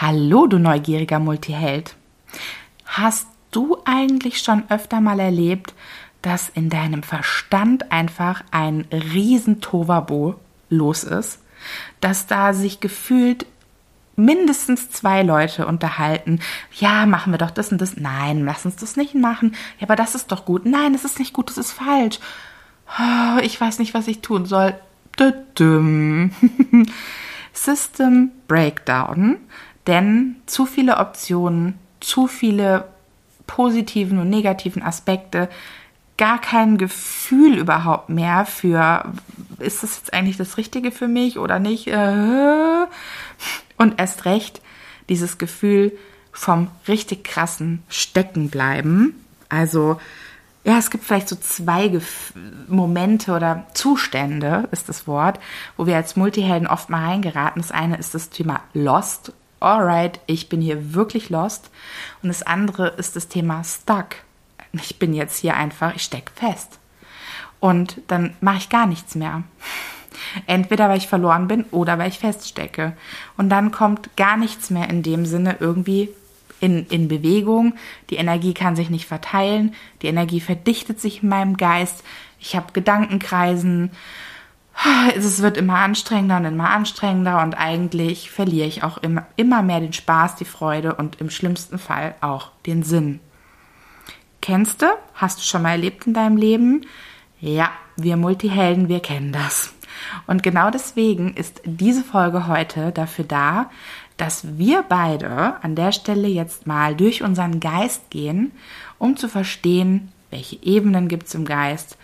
Hallo, du neugieriger Multiheld. Hast du eigentlich schon öfter mal erlebt, dass in deinem Verstand einfach ein riesen Tovabo los ist? Dass da sich gefühlt mindestens zwei Leute unterhalten. Ja, machen wir doch das und das. Nein, lass uns das nicht machen. Ja, aber das ist doch gut. Nein, das ist nicht gut, das ist falsch. Oh, ich weiß nicht, was ich tun soll. System Breakdown denn zu viele Optionen, zu viele positiven und negativen Aspekte, gar kein Gefühl überhaupt mehr für, ist das jetzt eigentlich das Richtige für mich oder nicht? Äh, und erst recht dieses Gefühl vom richtig krassen Steckenbleiben. Also, ja, es gibt vielleicht so zwei Gef Momente oder Zustände, ist das Wort, wo wir als Multihelden oft mal reingeraten. Das eine ist das Thema Lost alright, ich bin hier wirklich lost. Und das andere ist das Thema stuck. Ich bin jetzt hier einfach, ich stecke fest. Und dann mache ich gar nichts mehr. Entweder weil ich verloren bin oder weil ich feststecke. Und dann kommt gar nichts mehr in dem Sinne irgendwie in, in Bewegung. Die Energie kann sich nicht verteilen. Die Energie verdichtet sich in meinem Geist. Ich habe Gedankenkreisen es wird immer anstrengender und immer anstrengender und eigentlich verliere ich auch immer, immer mehr den Spaß, die Freude und im schlimmsten Fall auch den Sinn. Kennst du? Hast du schon mal erlebt in deinem Leben? Ja, wir Multihelden, wir kennen das. Und genau deswegen ist diese Folge heute dafür da, dass wir beide an der Stelle jetzt mal durch unseren Geist gehen, um zu verstehen, welche Ebenen gibt es im Geist,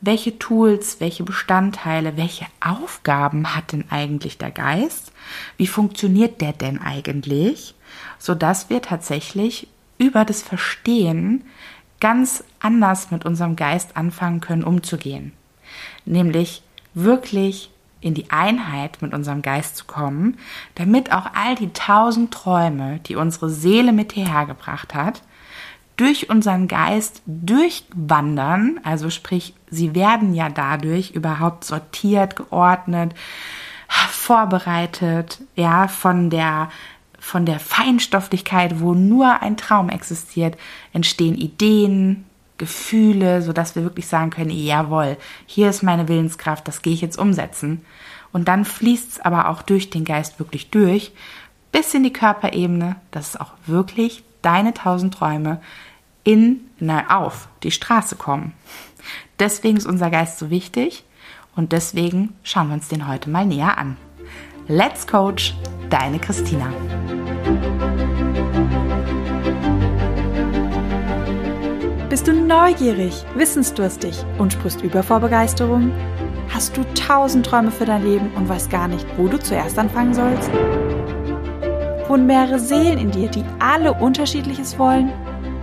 welche Tools, welche Bestandteile, welche Aufgaben hat denn eigentlich der Geist? Wie funktioniert der denn eigentlich? Sodass wir tatsächlich über das Verstehen ganz anders mit unserem Geist anfangen können umzugehen. Nämlich wirklich in die Einheit mit unserem Geist zu kommen, damit auch all die tausend Träume, die unsere Seele mit hierher gebracht hat, durch unseren Geist durchwandern, also sprich, sie werden ja dadurch überhaupt sortiert, geordnet, vorbereitet, ja, von der von der Feinstofflichkeit, wo nur ein Traum existiert, entstehen Ideen, Gefühle, so dass wir wirklich sagen können, jawohl, hier ist meine Willenskraft, das gehe ich jetzt umsetzen. Und dann fließt es aber auch durch den Geist wirklich durch, bis in die Körperebene, dass es auch wirklich deine tausend Träume in, na, auf die Straße kommen. Deswegen ist unser Geist so wichtig und deswegen schauen wir uns den heute mal näher an. Let's Coach, deine Christina. Bist du neugierig, wissensdurstig und sprichst über vor Begeisterung? Hast du tausend Träume für dein Leben und weißt gar nicht, wo du zuerst anfangen sollst? Wohnen mehrere Seelen in dir, die alle unterschiedliches wollen?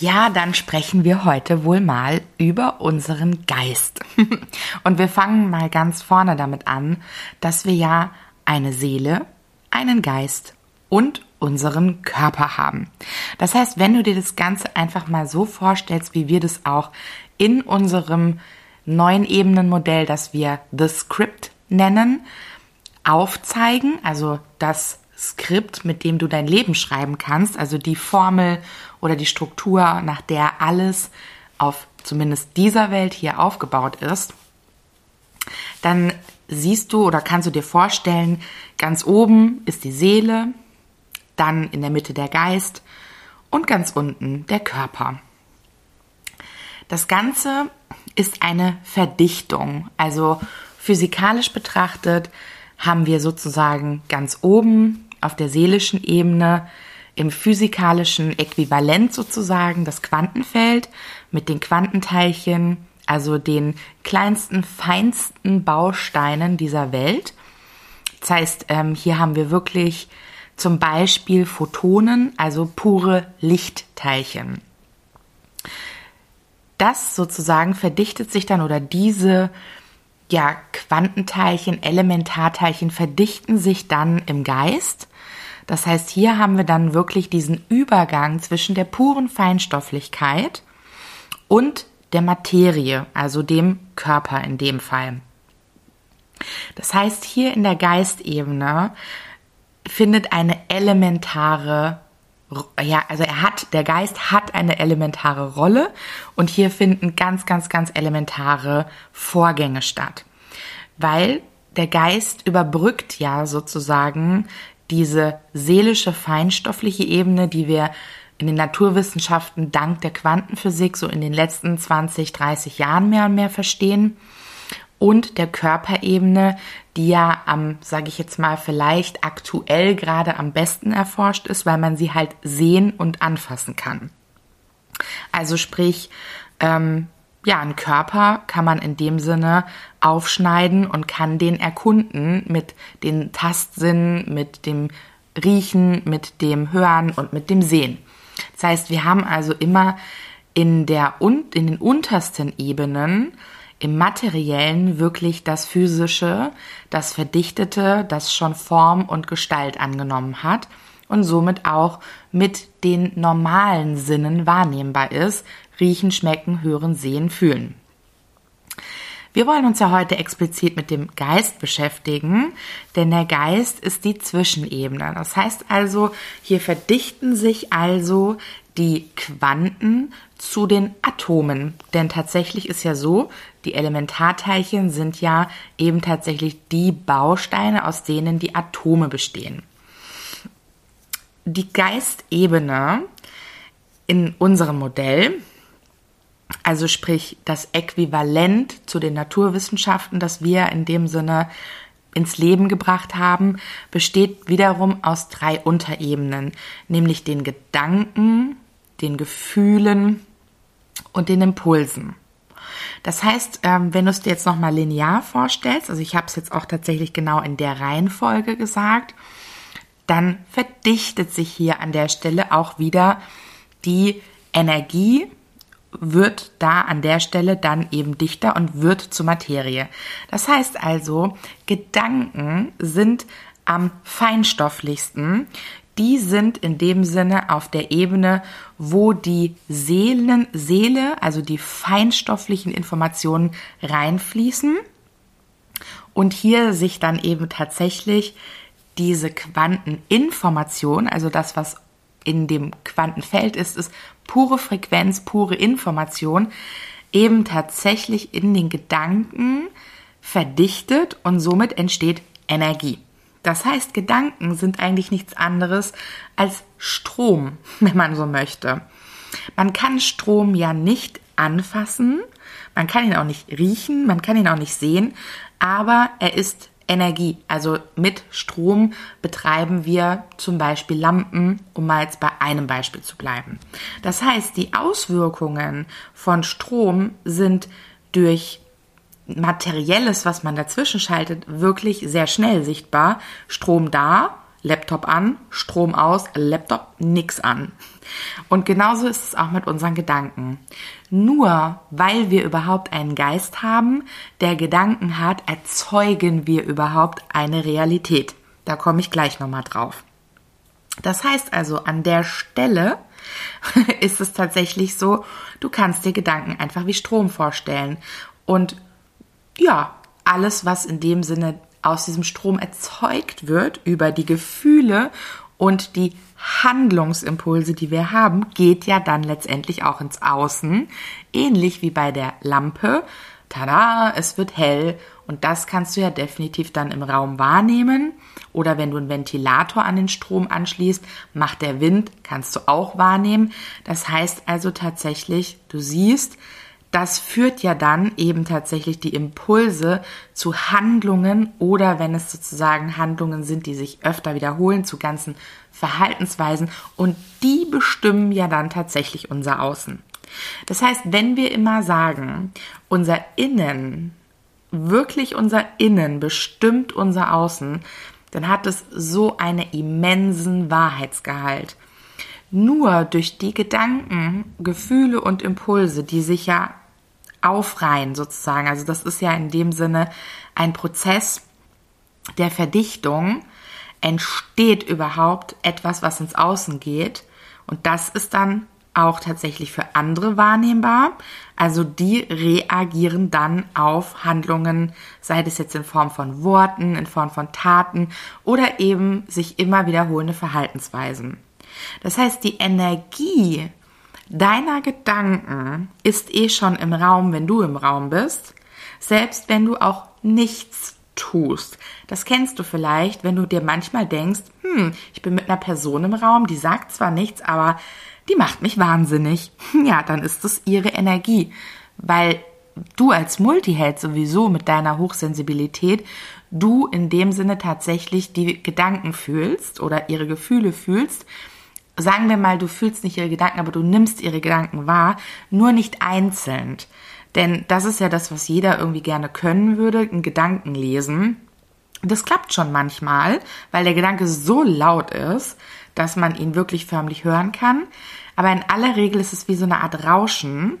Ja, dann sprechen wir heute wohl mal über unseren Geist. Und wir fangen mal ganz vorne damit an, dass wir ja eine Seele, einen Geist und unseren Körper haben. Das heißt, wenn du dir das Ganze einfach mal so vorstellst, wie wir das auch in unserem neuen Ebenenmodell, das wir The Script nennen, aufzeigen, also das Skript, mit dem du dein Leben schreiben kannst, also die Formel oder die Struktur, nach der alles auf zumindest dieser Welt hier aufgebaut ist, dann siehst du oder kannst du dir vorstellen, ganz oben ist die Seele, dann in der Mitte der Geist und ganz unten der Körper. Das Ganze ist eine Verdichtung, also physikalisch betrachtet haben wir sozusagen ganz oben auf der seelischen Ebene im physikalischen Äquivalent sozusagen das Quantenfeld mit den Quantenteilchen, also den kleinsten, feinsten Bausteinen dieser Welt. Das heißt, ähm, hier haben wir wirklich zum Beispiel Photonen, also pure Lichtteilchen. Das sozusagen verdichtet sich dann oder diese ja, Quantenteilchen, Elementarteilchen verdichten sich dann im Geist. Das heißt, hier haben wir dann wirklich diesen Übergang zwischen der puren Feinstofflichkeit und der Materie, also dem Körper in dem Fall. Das heißt, hier in der Geistebene findet eine elementare ja, also er hat, der Geist hat eine elementare Rolle und hier finden ganz, ganz, ganz elementare Vorgänge statt. Weil der Geist überbrückt ja sozusagen diese seelische, feinstoffliche Ebene, die wir in den Naturwissenschaften dank der Quantenphysik so in den letzten 20, 30 Jahren mehr und mehr verstehen und der Körperebene, die ja am, sage ich jetzt mal, vielleicht aktuell gerade am besten erforscht ist, weil man sie halt sehen und anfassen kann. Also sprich, ähm, ja, einen Körper kann man in dem Sinne aufschneiden und kann den erkunden mit den Tastsinnen, mit dem Riechen, mit dem Hören und mit dem Sehen. Das heißt, wir haben also immer in der in den untersten Ebenen im Materiellen wirklich das Physische, das Verdichtete, das schon Form und Gestalt angenommen hat und somit auch mit den normalen Sinnen wahrnehmbar ist, riechen, schmecken, hören, sehen, fühlen. Wir wollen uns ja heute explizit mit dem Geist beschäftigen, denn der Geist ist die Zwischenebene. Das heißt also, hier verdichten sich also die Quanten zu den Atomen. Denn tatsächlich ist ja so, die Elementarteilchen sind ja eben tatsächlich die Bausteine, aus denen die Atome bestehen. Die Geistebene in unserem Modell, also sprich das Äquivalent zu den Naturwissenschaften, das wir in dem Sinne ins Leben gebracht haben, besteht wiederum aus drei Unterebenen, nämlich den Gedanken, den Gefühlen und den Impulsen. Das heißt, ähm, wenn du es dir jetzt nochmal linear vorstellst, also ich habe es jetzt auch tatsächlich genau in der Reihenfolge gesagt, dann verdichtet sich hier an der Stelle auch wieder die Energie, wird da an der Stelle dann eben dichter und wird zur Materie. Das heißt also, Gedanken sind am feinstofflichsten, die sind in dem Sinne auf der Ebene, wo die Seelen, Seele, also die feinstofflichen Informationen reinfließen und hier sich dann eben tatsächlich diese Quanteninformation, also das, was in dem Quantenfeld ist, ist pure Frequenz, pure Information, eben tatsächlich in den Gedanken verdichtet und somit entsteht Energie. Das heißt, Gedanken sind eigentlich nichts anderes als Strom, wenn man so möchte. Man kann Strom ja nicht anfassen, man kann ihn auch nicht riechen, man kann ihn auch nicht sehen, aber er ist Energie. Also mit Strom betreiben wir zum Beispiel Lampen, um mal jetzt bei einem Beispiel zu bleiben. Das heißt, die Auswirkungen von Strom sind durch Materielles, was man dazwischen schaltet, wirklich sehr schnell sichtbar. Strom da, Laptop an, Strom aus, Laptop nix an. Und genauso ist es auch mit unseren Gedanken. Nur weil wir überhaupt einen Geist haben, der Gedanken hat, erzeugen wir überhaupt eine Realität. Da komme ich gleich nochmal drauf. Das heißt also, an der Stelle ist es tatsächlich so, du kannst dir Gedanken einfach wie Strom vorstellen. Und ja, alles, was in dem Sinne aus diesem Strom erzeugt wird über die Gefühle und die Handlungsimpulse, die wir haben, geht ja dann letztendlich auch ins Außen. Ähnlich wie bei der Lampe. Tada, es wird hell und das kannst du ja definitiv dann im Raum wahrnehmen. Oder wenn du einen Ventilator an den Strom anschließt, macht der Wind, kannst du auch wahrnehmen. Das heißt also tatsächlich, du siehst, das führt ja dann eben tatsächlich die Impulse zu Handlungen oder wenn es sozusagen Handlungen sind, die sich öfter wiederholen, zu ganzen Verhaltensweisen und die bestimmen ja dann tatsächlich unser Außen. Das heißt, wenn wir immer sagen, unser Innen, wirklich unser Innen bestimmt unser Außen, dann hat es so einen immensen Wahrheitsgehalt. Nur durch die Gedanken, Gefühle und Impulse, die sich ja aufreihen sozusagen, also das ist ja in dem Sinne ein Prozess der Verdichtung, entsteht überhaupt etwas, was ins Außen geht. Und das ist dann auch tatsächlich für andere wahrnehmbar. Also die reagieren dann auf Handlungen, sei es jetzt in Form von Worten, in Form von Taten oder eben sich immer wiederholende Verhaltensweisen. Das heißt, die Energie deiner Gedanken ist eh schon im Raum, wenn du im Raum bist, selbst wenn du auch nichts tust. Das kennst du vielleicht, wenn du dir manchmal denkst, hm, ich bin mit einer Person im Raum, die sagt zwar nichts, aber die macht mich wahnsinnig. Ja, dann ist es ihre Energie, weil du als Multiheld sowieso mit deiner Hochsensibilität, du in dem Sinne tatsächlich die Gedanken fühlst oder ihre Gefühle fühlst. Sagen wir mal, du fühlst nicht ihre Gedanken, aber du nimmst ihre Gedanken wahr, nur nicht einzeln. Denn das ist ja das, was jeder irgendwie gerne können würde, einen Gedanken lesen. Das klappt schon manchmal, weil der Gedanke so laut ist, dass man ihn wirklich förmlich hören kann. Aber in aller Regel ist es wie so eine Art Rauschen.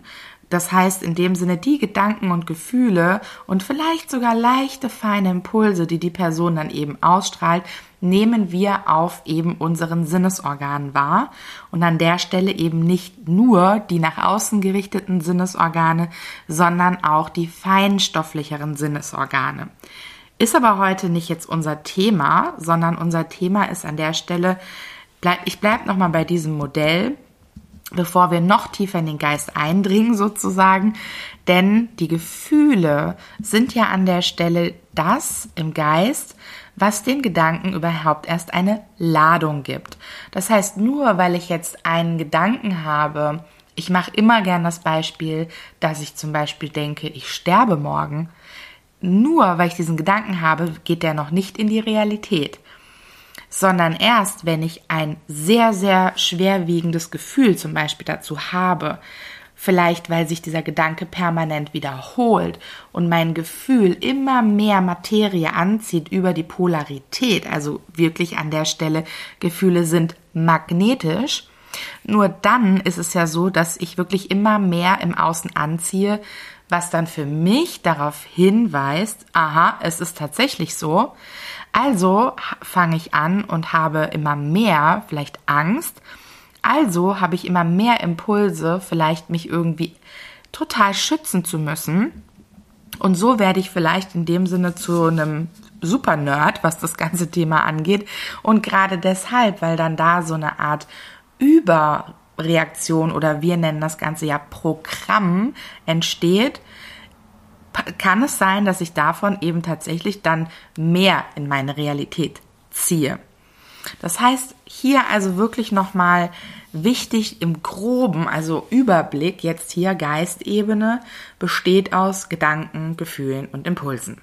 Das heißt, in dem Sinne, die Gedanken und Gefühle und vielleicht sogar leichte, feine Impulse, die die Person dann eben ausstrahlt, nehmen wir auf eben unseren Sinnesorganen wahr. Und an der Stelle eben nicht nur die nach außen gerichteten Sinnesorgane, sondern auch die feinstofflicheren Sinnesorgane. Ist aber heute nicht jetzt unser Thema, sondern unser Thema ist an der Stelle, bleib, ich bleibe nochmal bei diesem Modell, bevor wir noch tiefer in den Geist eindringen sozusagen. Denn die Gefühle sind ja an der Stelle das im Geist, was den Gedanken überhaupt erst eine Ladung gibt. Das heißt, nur weil ich jetzt einen Gedanken habe, ich mache immer gern das Beispiel, dass ich zum Beispiel denke, ich sterbe morgen, nur weil ich diesen Gedanken habe, geht der noch nicht in die Realität sondern erst, wenn ich ein sehr, sehr schwerwiegendes Gefühl zum Beispiel dazu habe, vielleicht weil sich dieser Gedanke permanent wiederholt und mein Gefühl immer mehr Materie anzieht über die Polarität, also wirklich an der Stelle Gefühle sind magnetisch, nur dann ist es ja so, dass ich wirklich immer mehr im Außen anziehe, was dann für mich darauf hinweist, aha, es ist tatsächlich so, also fange ich an und habe immer mehr, vielleicht Angst. Also habe ich immer mehr Impulse, vielleicht mich irgendwie total schützen zu müssen. Und so werde ich vielleicht in dem Sinne zu einem super Nerd, was das ganze Thema angeht. Und gerade deshalb, weil dann da so eine Art Überreaktion oder wir nennen das Ganze ja Programm entsteht, kann es sein, dass ich davon eben tatsächlich dann mehr in meine Realität ziehe. Das heißt, hier also wirklich nochmal wichtig im groben, also Überblick, jetzt hier Geistebene, besteht aus Gedanken, Gefühlen und Impulsen.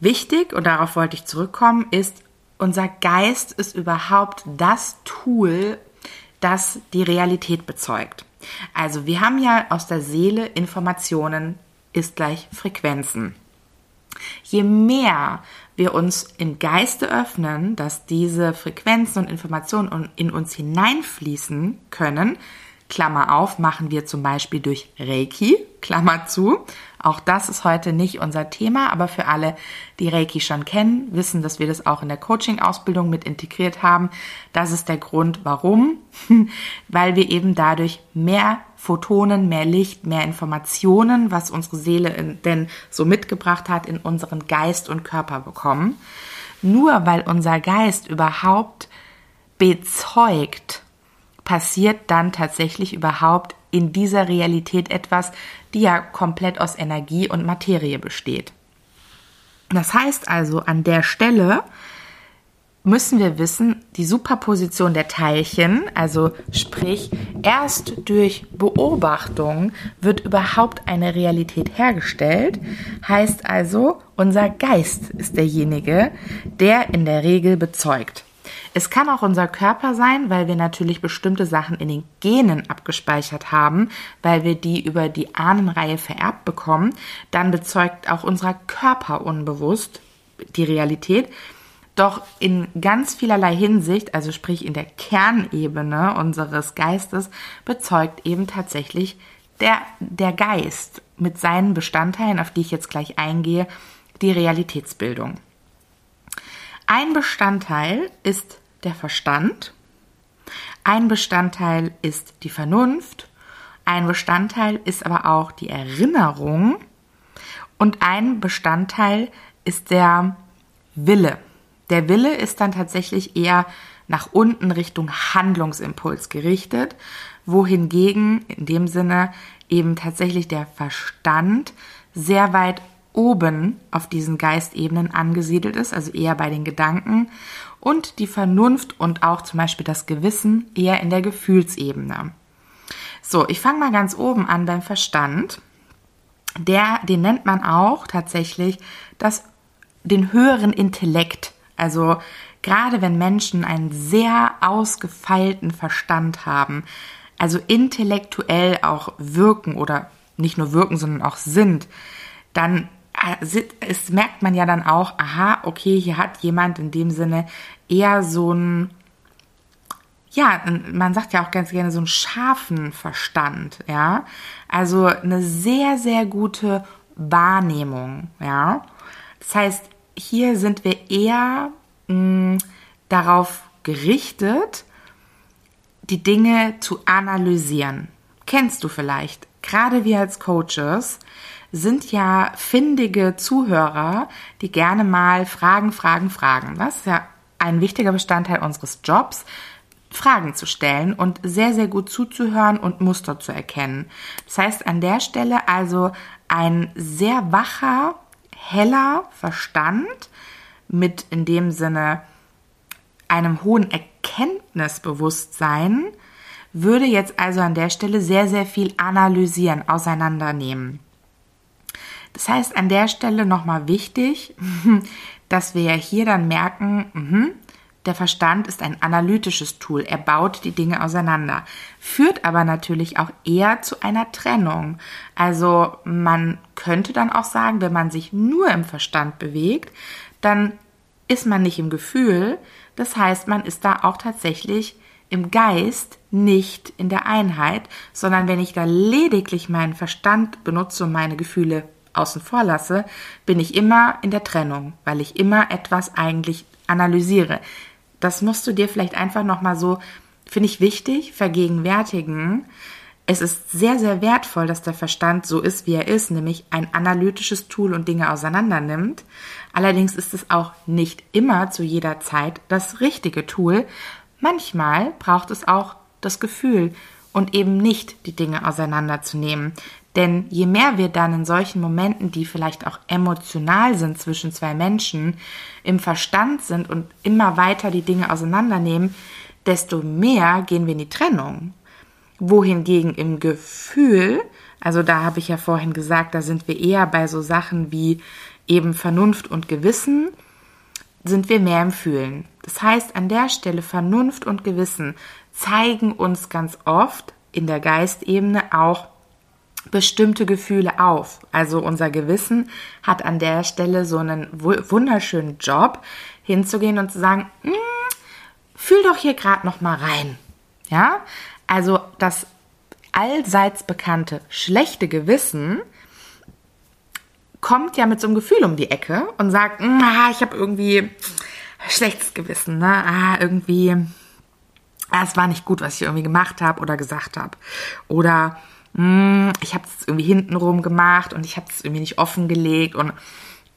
Wichtig, und darauf wollte ich zurückkommen, ist, unser Geist ist überhaupt das Tool, das die Realität bezeugt. Also wir haben ja aus der Seele Informationen ist gleich Frequenzen. Je mehr wir uns im Geiste öffnen, dass diese Frequenzen und Informationen in uns hineinfließen können, Klammer auf, machen wir zum Beispiel durch Reiki, Klammer zu. Auch das ist heute nicht unser Thema, aber für alle, die Reiki schon kennen, wissen, dass wir das auch in der Coaching-Ausbildung mit integriert haben. Das ist der Grund, warum. Weil wir eben dadurch mehr Photonen, mehr Licht, mehr Informationen, was unsere Seele denn so mitgebracht hat, in unseren Geist und Körper bekommen. Nur weil unser Geist überhaupt bezeugt, passiert dann tatsächlich überhaupt in dieser Realität etwas, die ja komplett aus Energie und Materie besteht. Das heißt also, an der Stelle müssen wir wissen, die Superposition der Teilchen, also sprich, erst durch Beobachtung wird überhaupt eine Realität hergestellt, heißt also, unser Geist ist derjenige, der in der Regel bezeugt. Es kann auch unser Körper sein, weil wir natürlich bestimmte Sachen in den Genen abgespeichert haben, weil wir die über die Ahnenreihe vererbt bekommen. Dann bezeugt auch unser Körper unbewusst die Realität. Doch in ganz vielerlei Hinsicht, also sprich in der Kernebene unseres Geistes, bezeugt eben tatsächlich der, der Geist mit seinen Bestandteilen, auf die ich jetzt gleich eingehe, die Realitätsbildung. Ein Bestandteil ist der Verstand, ein Bestandteil ist die Vernunft, ein Bestandteil ist aber auch die Erinnerung. Und ein Bestandteil ist der Wille. Der Wille ist dann tatsächlich eher nach unten Richtung Handlungsimpuls gerichtet, wohingegen in dem Sinne eben tatsächlich der Verstand sehr weit oben auf diesen Geistebenen angesiedelt ist, also eher bei den Gedanken und die Vernunft und auch zum Beispiel das Gewissen eher in der Gefühlsebene. So, ich fange mal ganz oben an beim Verstand. Der, den nennt man auch tatsächlich das, den höheren Intellekt. Also gerade wenn Menschen einen sehr ausgefeilten Verstand haben, also intellektuell auch wirken oder nicht nur wirken, sondern auch sind, dann es merkt man ja dann auch, aha, okay, hier hat jemand in dem Sinne eher so ein, ja, man sagt ja auch ganz gerne so einen scharfen Verstand, ja. Also eine sehr, sehr gute Wahrnehmung, ja. Das heißt, hier sind wir eher mh, darauf gerichtet, die Dinge zu analysieren. Kennst du vielleicht? Gerade wir als Coaches sind ja findige Zuhörer, die gerne mal Fragen, Fragen, Fragen. Das ist ja ein wichtiger Bestandteil unseres Jobs, Fragen zu stellen und sehr, sehr gut zuzuhören und Muster zu erkennen. Das heißt, an der Stelle also ein sehr wacher, heller Verstand mit in dem Sinne einem hohen Erkenntnisbewusstsein würde jetzt also an der Stelle sehr, sehr viel analysieren, auseinandernehmen. Das heißt, an der Stelle nochmal wichtig, dass wir ja hier dann merken, mh, der Verstand ist ein analytisches Tool. Er baut die Dinge auseinander, führt aber natürlich auch eher zu einer Trennung. Also man könnte dann auch sagen, wenn man sich nur im Verstand bewegt, dann ist man nicht im Gefühl. Das heißt, man ist da auch tatsächlich im Geist nicht in der Einheit, sondern wenn ich da lediglich meinen Verstand benutze, um meine Gefühle außen vor lasse, bin ich immer in der Trennung, weil ich immer etwas eigentlich analysiere. Das musst du dir vielleicht einfach nochmal so, finde ich wichtig, vergegenwärtigen. Es ist sehr, sehr wertvoll, dass der Verstand so ist, wie er ist, nämlich ein analytisches Tool und Dinge auseinander nimmt. Allerdings ist es auch nicht immer zu jeder Zeit das richtige Tool. Manchmal braucht es auch das Gefühl und eben nicht die Dinge auseinanderzunehmen. Denn je mehr wir dann in solchen Momenten, die vielleicht auch emotional sind zwischen zwei Menschen, im Verstand sind und immer weiter die Dinge auseinandernehmen, desto mehr gehen wir in die Trennung. Wohingegen im Gefühl, also da habe ich ja vorhin gesagt, da sind wir eher bei so Sachen wie eben Vernunft und Gewissen, sind wir mehr im Fühlen. Das heißt, an der Stelle Vernunft und Gewissen zeigen uns ganz oft in der Geistebene auch bestimmte Gefühle auf. Also unser Gewissen hat an der Stelle so einen wunderschönen Job, hinzugehen und zu sagen, hm, fühl doch hier gerade noch mal rein. Ja? Also das allseits bekannte schlechte Gewissen kommt ja mit so einem Gefühl um die Ecke und sagt, hm, ah, ich habe irgendwie schlechtes Gewissen, ne? Ah, irgendwie ah, es war nicht gut, was ich irgendwie gemacht habe oder gesagt habe. Oder hm, ich habe es irgendwie hintenrum gemacht und ich habe es irgendwie nicht offengelegt und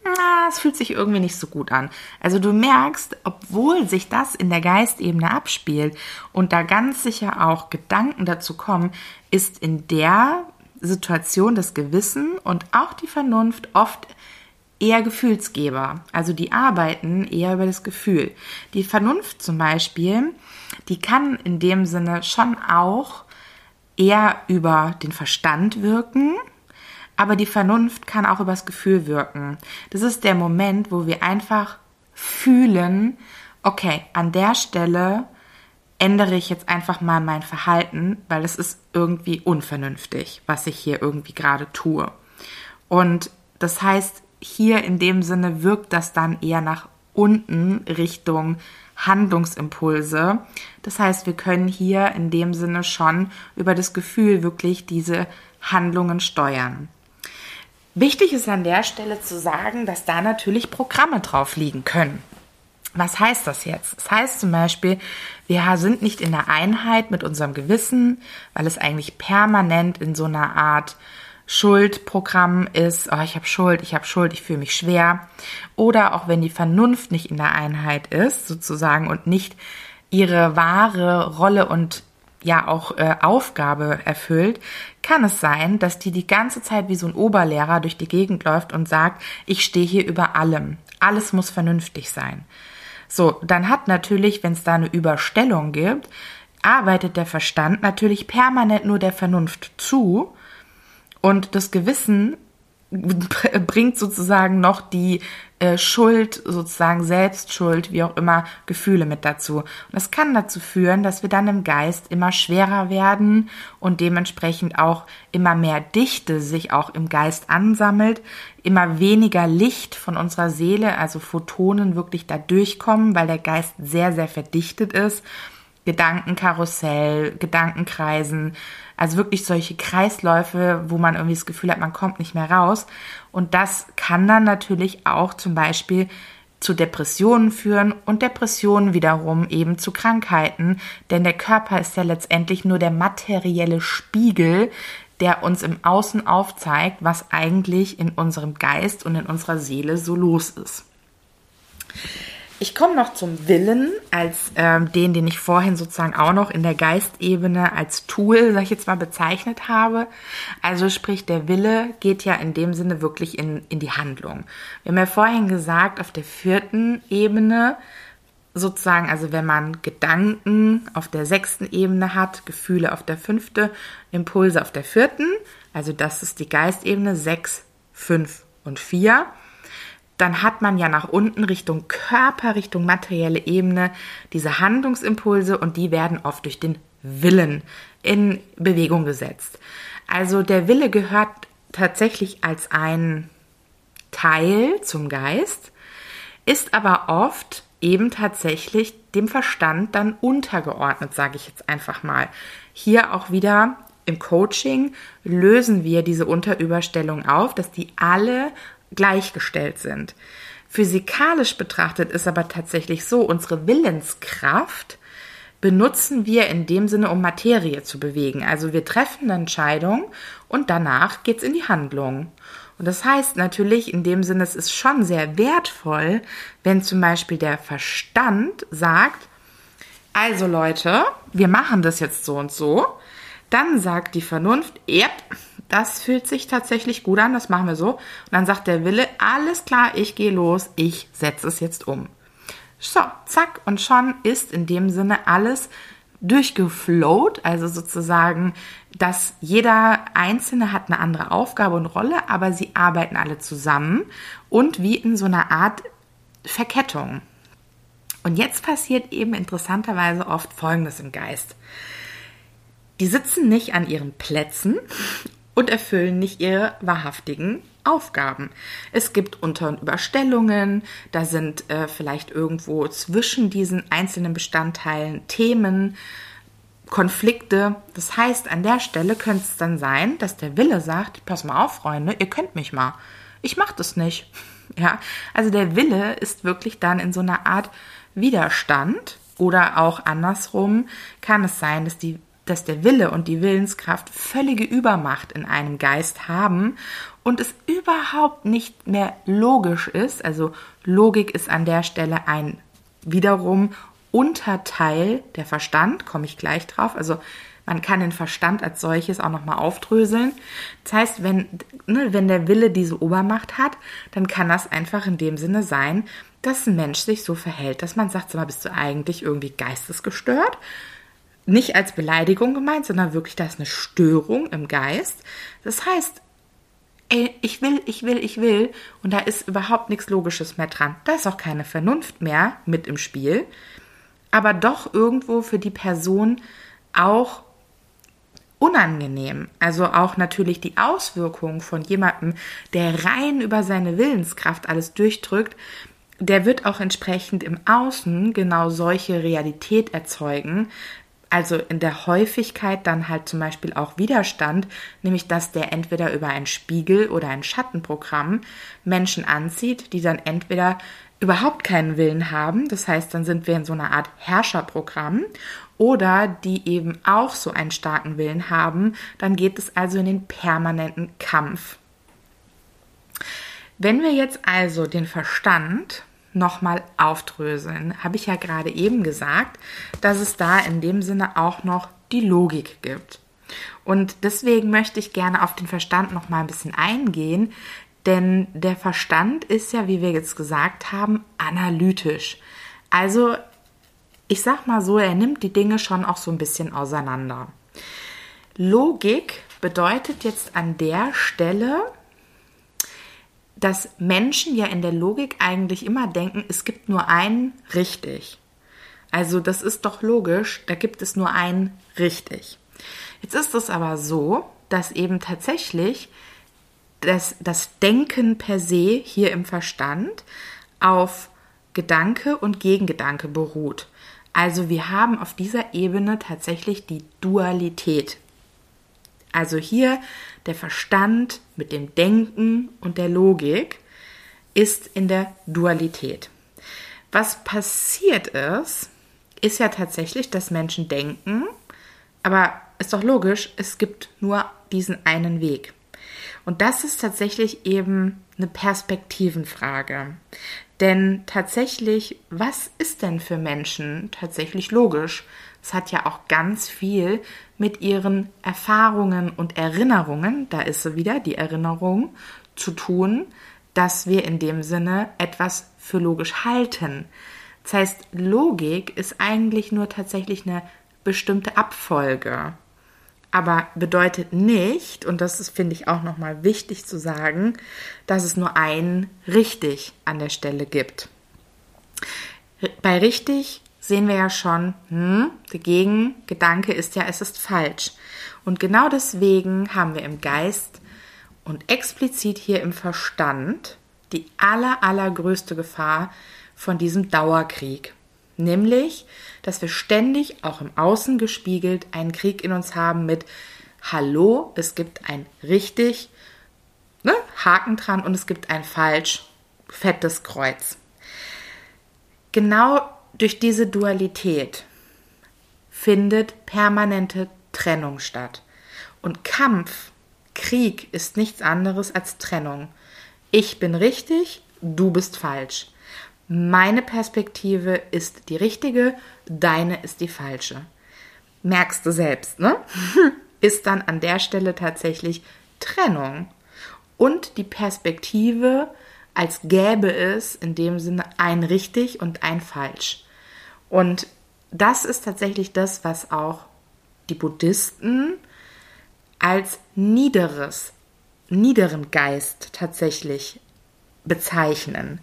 na, es fühlt sich irgendwie nicht so gut an. Also du merkst, obwohl sich das in der Geistebene abspielt und da ganz sicher auch Gedanken dazu kommen, ist in der Situation das Gewissen und auch die Vernunft oft eher Gefühlsgeber. Also die arbeiten eher über das Gefühl. Die Vernunft zum Beispiel, die kann in dem Sinne schon auch eher über den Verstand wirken, aber die Vernunft kann auch übers Gefühl wirken. Das ist der Moment, wo wir einfach fühlen, okay, an der Stelle ändere ich jetzt einfach mal mein Verhalten, weil es ist irgendwie unvernünftig, was ich hier irgendwie gerade tue. Und das heißt, hier in dem Sinne wirkt das dann eher nach unten Richtung Handlungsimpulse. Das heißt, wir können hier in dem Sinne schon über das Gefühl wirklich diese Handlungen steuern. Wichtig ist an der Stelle zu sagen, dass da natürlich Programme drauf liegen können. Was heißt das jetzt? Das heißt zum Beispiel, wir sind nicht in der Einheit mit unserem Gewissen, weil es eigentlich permanent in so einer Art Schuldprogramm ist, oh, ich habe Schuld, ich habe Schuld, ich fühle mich schwer. Oder auch wenn die Vernunft nicht in der Einheit ist, sozusagen, und nicht ihre wahre Rolle und ja auch äh, Aufgabe erfüllt, kann es sein, dass die die ganze Zeit wie so ein Oberlehrer durch die Gegend läuft und sagt, ich stehe hier über allem. Alles muss vernünftig sein. So, dann hat natürlich, wenn es da eine Überstellung gibt, arbeitet der Verstand natürlich permanent nur der Vernunft zu und das Gewissen bringt sozusagen noch die äh, Schuld, sozusagen Selbstschuld, wie auch immer, Gefühle mit dazu. Und das kann dazu führen, dass wir dann im Geist immer schwerer werden und dementsprechend auch immer mehr Dichte sich auch im Geist ansammelt, immer weniger Licht von unserer Seele, also Photonen wirklich da durchkommen, weil der Geist sehr, sehr verdichtet ist. Gedankenkarussell, Gedankenkreisen, also wirklich solche Kreisläufe, wo man irgendwie das Gefühl hat, man kommt nicht mehr raus. Und das kann dann natürlich auch zum Beispiel zu Depressionen führen und Depressionen wiederum eben zu Krankheiten, denn der Körper ist ja letztendlich nur der materielle Spiegel, der uns im Außen aufzeigt, was eigentlich in unserem Geist und in unserer Seele so los ist. Ich komme noch zum Willen als ähm, den, den ich vorhin sozusagen auch noch in der Geistebene als Tool, sag ich jetzt mal, bezeichnet habe. Also sprich, der Wille geht ja in dem Sinne wirklich in, in die Handlung. Wir haben ja vorhin gesagt, auf der vierten Ebene sozusagen, also wenn man Gedanken auf der sechsten Ebene hat, Gefühle auf der fünften, Impulse auf der vierten, also das ist die Geistebene sechs, fünf und vier dann hat man ja nach unten Richtung Körper, Richtung materielle Ebene diese Handlungsimpulse und die werden oft durch den Willen in Bewegung gesetzt. Also der Wille gehört tatsächlich als ein Teil zum Geist, ist aber oft eben tatsächlich dem Verstand dann untergeordnet, sage ich jetzt einfach mal. Hier auch wieder im Coaching lösen wir diese Unterüberstellung auf, dass die alle gleichgestellt sind. Physikalisch betrachtet ist aber tatsächlich so, unsere Willenskraft benutzen wir in dem Sinne, um Materie zu bewegen. Also wir treffen eine Entscheidung und danach geht es in die Handlung. Und das heißt natürlich, in dem Sinne, es ist schon sehr wertvoll, wenn zum Beispiel der Verstand sagt, also Leute, wir machen das jetzt so und so. Dann sagt die Vernunft, yep, das fühlt sich tatsächlich gut an, das machen wir so. Und dann sagt der Wille, alles klar, ich gehe los, ich setze es jetzt um. So, zack, und schon ist in dem Sinne alles durchgeflowt, also sozusagen, dass jeder Einzelne hat eine andere Aufgabe und Rolle, aber sie arbeiten alle zusammen und wie in so einer Art Verkettung. Und jetzt passiert eben interessanterweise oft Folgendes im Geist. Die sitzen nicht an ihren Plätzen und erfüllen nicht ihre wahrhaftigen Aufgaben. Es gibt Unter- und Überstellungen, da sind äh, vielleicht irgendwo zwischen diesen einzelnen Bestandteilen Themen, Konflikte. Das heißt, an der Stelle könnte es dann sein, dass der Wille sagt, pass mal auf, Freunde, ihr könnt mich mal. Ich mach das nicht. Ja, also der Wille ist wirklich dann in so einer Art Widerstand oder auch andersrum kann es sein, dass die dass der Wille und die Willenskraft völlige Übermacht in einem Geist haben und es überhaupt nicht mehr logisch ist. Also Logik ist an der Stelle ein wiederum Unterteil der Verstand, komme ich gleich drauf. Also man kann den Verstand als solches auch nochmal aufdröseln. Das heißt, wenn, ne, wenn der Wille diese Obermacht hat, dann kann das einfach in dem Sinne sein, dass ein Mensch sich so verhält, dass man sagt, sag mal, bist du eigentlich irgendwie geistesgestört? Nicht als Beleidigung gemeint, sondern wirklich, da ist eine Störung im Geist. Das heißt, ey, ich will, ich will, ich will, und da ist überhaupt nichts Logisches mehr dran. Da ist auch keine Vernunft mehr mit im Spiel, aber doch irgendwo für die Person auch unangenehm. Also auch natürlich die Auswirkungen von jemandem, der rein über seine Willenskraft alles durchdrückt, der wird auch entsprechend im Außen genau solche Realität erzeugen, also in der Häufigkeit dann halt zum Beispiel auch Widerstand, nämlich dass der entweder über ein Spiegel oder ein Schattenprogramm Menschen anzieht, die dann entweder überhaupt keinen Willen haben, das heißt, dann sind wir in so einer Art Herrscherprogramm, oder die eben auch so einen starken Willen haben, dann geht es also in den permanenten Kampf. Wenn wir jetzt also den Verstand nochmal aufdröseln, habe ich ja gerade eben gesagt, dass es da in dem Sinne auch noch die Logik gibt. Und deswegen möchte ich gerne auf den Verstand noch mal ein bisschen eingehen, denn der Verstand ist ja, wie wir jetzt gesagt haben, analytisch. Also, ich sag mal so, er nimmt die Dinge schon auch so ein bisschen auseinander. Logik bedeutet jetzt an der Stelle, dass Menschen ja in der Logik eigentlich immer denken, es gibt nur einen richtig. Also das ist doch logisch, da gibt es nur einen richtig. Jetzt ist es aber so, dass eben tatsächlich das, das Denken per se hier im Verstand auf Gedanke und Gegengedanke beruht. Also wir haben auf dieser Ebene tatsächlich die Dualität. Also hier der Verstand mit dem Denken und der Logik ist in der Dualität. Was passiert ist, ist ja tatsächlich, dass Menschen denken, aber ist doch logisch, es gibt nur diesen einen Weg. Und das ist tatsächlich eben eine Perspektivenfrage. Denn tatsächlich, was ist denn für Menschen tatsächlich logisch? Es hat ja auch ganz viel mit ihren Erfahrungen und Erinnerungen, da ist sie wieder, die Erinnerung, zu tun, dass wir in dem Sinne etwas für logisch halten. Das heißt, Logik ist eigentlich nur tatsächlich eine bestimmte Abfolge aber bedeutet nicht, und das ist, finde ich, auch nochmal wichtig zu sagen, dass es nur ein richtig an der Stelle gibt. Bei richtig sehen wir ja schon, hm, der Gegengedanke ist ja, es ist falsch. Und genau deswegen haben wir im Geist und explizit hier im Verstand die aller, allergrößte Gefahr von diesem Dauerkrieg. Nämlich, dass wir ständig auch im Außen gespiegelt einen Krieg in uns haben mit Hallo, es gibt ein richtig, ne, Haken dran und es gibt ein falsch, fettes Kreuz. Genau durch diese Dualität findet permanente Trennung statt. Und Kampf, Krieg ist nichts anderes als Trennung. Ich bin richtig, du bist falsch meine Perspektive ist die richtige, deine ist die falsche. Merkst du selbst, ne? ist dann an der Stelle tatsächlich Trennung. Und die Perspektive, als gäbe es in dem Sinne ein richtig und ein falsch. Und das ist tatsächlich das, was auch die Buddhisten als niederes, niederen Geist tatsächlich bezeichnen.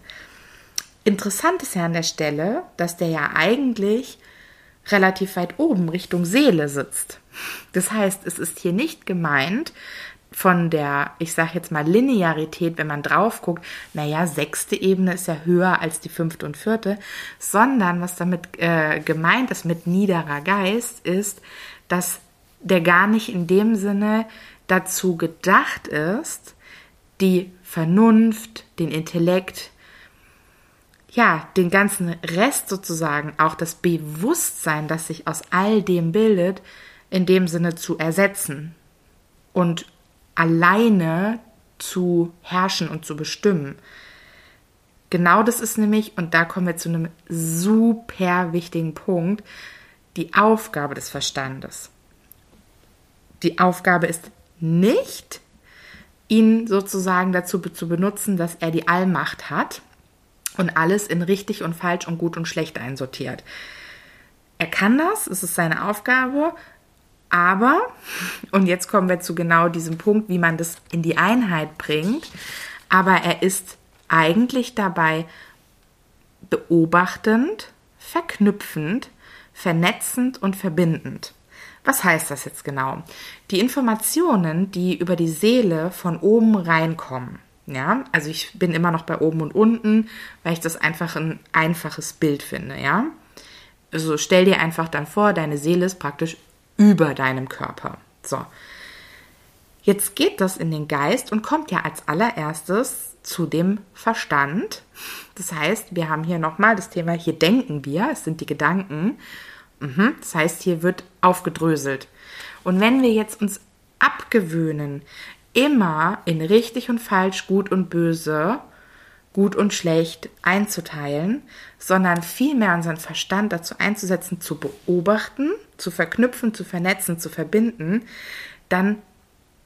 Interessant ist ja an der Stelle, dass der ja eigentlich relativ weit oben Richtung Seele sitzt. Das heißt, es ist hier nicht gemeint von der, ich sage jetzt mal, Linearität, wenn man drauf guckt, naja, sechste Ebene ist ja höher als die fünfte und vierte, sondern was damit äh, gemeint ist mit niederer Geist, ist, dass der gar nicht in dem Sinne dazu gedacht ist, die Vernunft, den Intellekt, ja, den ganzen Rest sozusagen, auch das Bewusstsein, das sich aus all dem bildet, in dem Sinne zu ersetzen und alleine zu herrschen und zu bestimmen. Genau das ist nämlich, und da kommen wir zu einem super wichtigen Punkt, die Aufgabe des Verstandes. Die Aufgabe ist nicht, ihn sozusagen dazu zu benutzen, dass er die Allmacht hat, und alles in richtig und falsch und gut und schlecht einsortiert. Er kann das, es ist seine Aufgabe, aber, und jetzt kommen wir zu genau diesem Punkt, wie man das in die Einheit bringt, aber er ist eigentlich dabei beobachtend, verknüpfend, vernetzend und verbindend. Was heißt das jetzt genau? Die Informationen, die über die Seele von oben reinkommen. Ja, also ich bin immer noch bei oben und unten, weil ich das einfach ein einfaches Bild finde, ja. Also stell dir einfach dann vor, deine Seele ist praktisch über deinem Körper. So. Jetzt geht das in den Geist und kommt ja als allererstes zu dem Verstand. Das heißt, wir haben hier nochmal das Thema, hier denken wir, es sind die Gedanken. Mhm. Das heißt, hier wird aufgedröselt. Und wenn wir jetzt uns abgewöhnen, immer in richtig und falsch, gut und böse, gut und schlecht einzuteilen, sondern vielmehr unseren Verstand dazu einzusetzen, zu beobachten, zu verknüpfen, zu vernetzen, zu verbinden, dann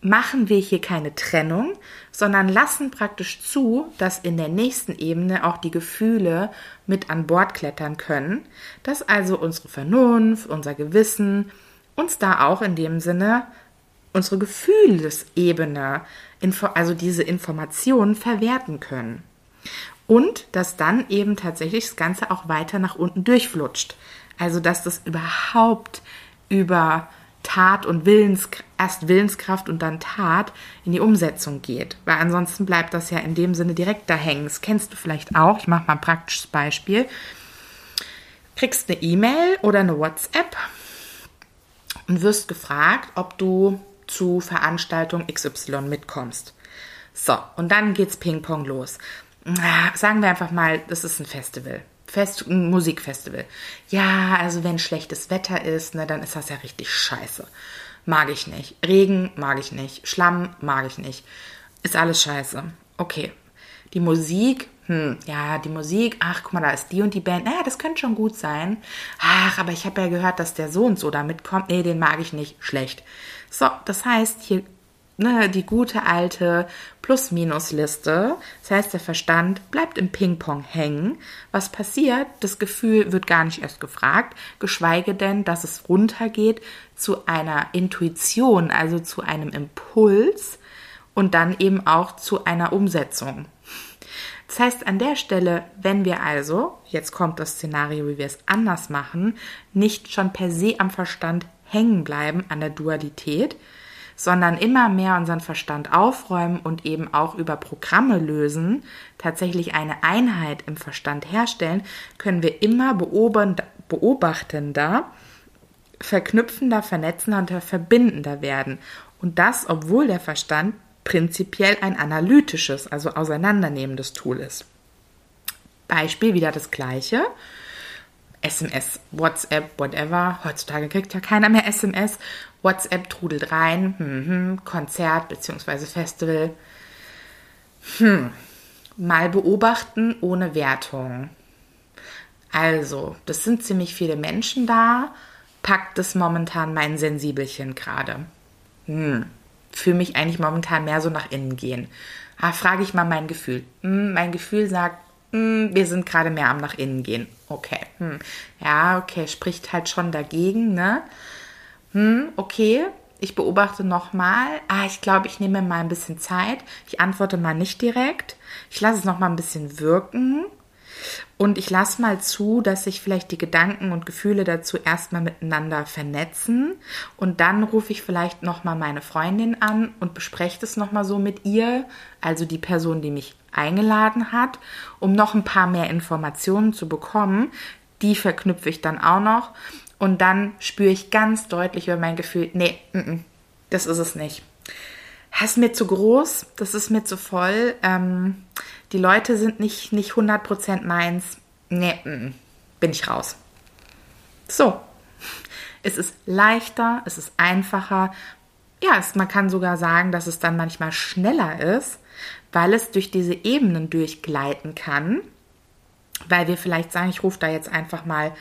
machen wir hier keine Trennung, sondern lassen praktisch zu, dass in der nächsten Ebene auch die Gefühle mit an Bord klettern können, dass also unsere Vernunft, unser Gewissen uns da auch in dem Sinne unsere Gefühlsebene, also diese Informationen verwerten können. Und dass dann eben tatsächlich das Ganze auch weiter nach unten durchflutscht. Also dass das überhaupt über Tat und Willens, erst Willenskraft und dann Tat in die Umsetzung geht. Weil ansonsten bleibt das ja in dem Sinne direkt da hängen. Das kennst du vielleicht auch. Ich mache mal ein praktisches Beispiel. Kriegst eine E-Mail oder eine WhatsApp und wirst gefragt, ob du zu Veranstaltung XY mitkommst. So, und dann geht's Ping-Pong los. Sagen wir einfach mal, das ist ein Festival. Fest, ein Musikfestival. Ja, also wenn schlechtes Wetter ist, ne, dann ist das ja richtig scheiße. Mag ich nicht. Regen mag ich nicht. Schlamm mag ich nicht. Ist alles scheiße. Okay. Die Musik, hm, ja, die Musik, ach, guck mal, da ist die und die Band. Naja, das könnte schon gut sein. Ach, aber ich habe ja gehört, dass der so und so da mitkommt. Nee, den mag ich nicht. Schlecht. So, das heißt, hier ne, die gute alte Plus-Minus-Liste. Das heißt, der Verstand bleibt im Ping-Pong hängen. Was passiert? Das Gefühl wird gar nicht erst gefragt, geschweige denn, dass es runtergeht zu einer Intuition, also zu einem Impuls und dann eben auch zu einer Umsetzung. Das heißt, an der Stelle, wenn wir also, jetzt kommt das Szenario, wie wir es anders machen, nicht schon per se am Verstand hängen bleiben, an der Dualität, sondern immer mehr unseren Verstand aufräumen und eben auch über Programme lösen, tatsächlich eine Einheit im Verstand herstellen, können wir immer beobachtender, verknüpfender, vernetzender und verbindender werden. Und das, obwohl der Verstand prinzipiell ein analytisches, also auseinandernehmendes Tool ist. Beispiel wieder das gleiche. SMS, WhatsApp, whatever. Heutzutage kriegt ja keiner mehr SMS. WhatsApp trudelt rein. Hm, hm, Konzert bzw. Festival. Hm. Mal beobachten ohne Wertung. Also, das sind ziemlich viele Menschen da. Packt es momentan mein Sensibelchen gerade. Hm. Fühle mich eigentlich momentan mehr so nach innen gehen. Ah, frage ich mal mein Gefühl. Hm, mein Gefühl sagt, hm, wir sind gerade mehr am nach innen gehen. Okay. Hm. Ja, okay, spricht halt schon dagegen, ne? Hm, okay. Ich beobachte nochmal. Ah, ich glaube, ich nehme mal ein bisschen Zeit. Ich antworte mal nicht direkt. Ich lasse es nochmal ein bisschen wirken. Und ich lasse mal zu, dass sich vielleicht die Gedanken und Gefühle dazu erstmal miteinander vernetzen. Und dann rufe ich vielleicht nochmal meine Freundin an und bespreche das nochmal so mit ihr, also die Person, die mich eingeladen hat, um noch ein paar mehr Informationen zu bekommen. Die verknüpfe ich dann auch noch. Und dann spüre ich ganz deutlich über mein Gefühl, nee, n -n, das ist es nicht. Das ist mir zu groß, das ist mir zu voll. Ähm, die Leute sind nicht, nicht 100% meins. Nee, mm, bin ich raus. So. Es ist leichter, es ist einfacher. Ja, es, man kann sogar sagen, dass es dann manchmal schneller ist, weil es durch diese Ebenen durchgleiten kann. Weil wir vielleicht sagen, ich rufe da jetzt einfach mal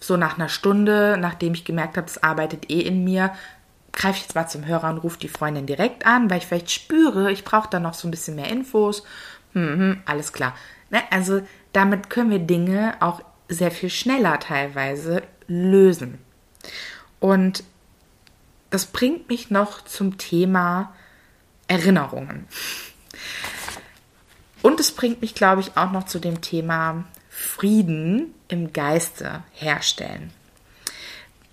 so nach einer Stunde, nachdem ich gemerkt habe, es arbeitet eh in mir, greife ich jetzt mal zum Hörer und rufe die Freundin direkt an, weil ich vielleicht spüre, ich brauche da noch so ein bisschen mehr Infos Mhm, alles klar. Ne? Also damit können wir Dinge auch sehr viel schneller teilweise lösen. Und das bringt mich noch zum Thema Erinnerungen. Und es bringt mich, glaube ich, auch noch zu dem Thema Frieden im Geiste herstellen.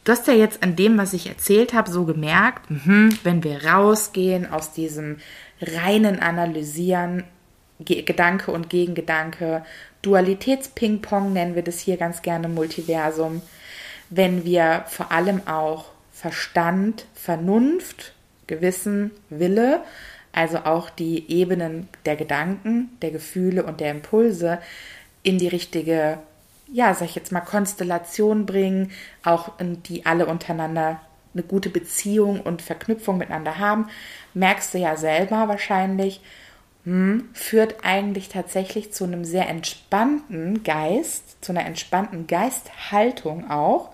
Du hast ja jetzt an dem, was ich erzählt habe, so gemerkt, mh, wenn wir rausgehen aus diesem reinen Analysieren, Ge Gedanke und Gegengedanke, Dualitätsping-Pong nennen wir das hier ganz gerne Multiversum, wenn wir vor allem auch Verstand, Vernunft, Gewissen, Wille, also auch die Ebenen der Gedanken, der Gefühle und der Impulse in die richtige, ja, sag ich jetzt mal, Konstellation bringen, auch die alle untereinander eine gute Beziehung und Verknüpfung miteinander haben, merkst du ja selber wahrscheinlich, hm, führt eigentlich tatsächlich zu einem sehr entspannten Geist, zu einer entspannten Geisthaltung auch.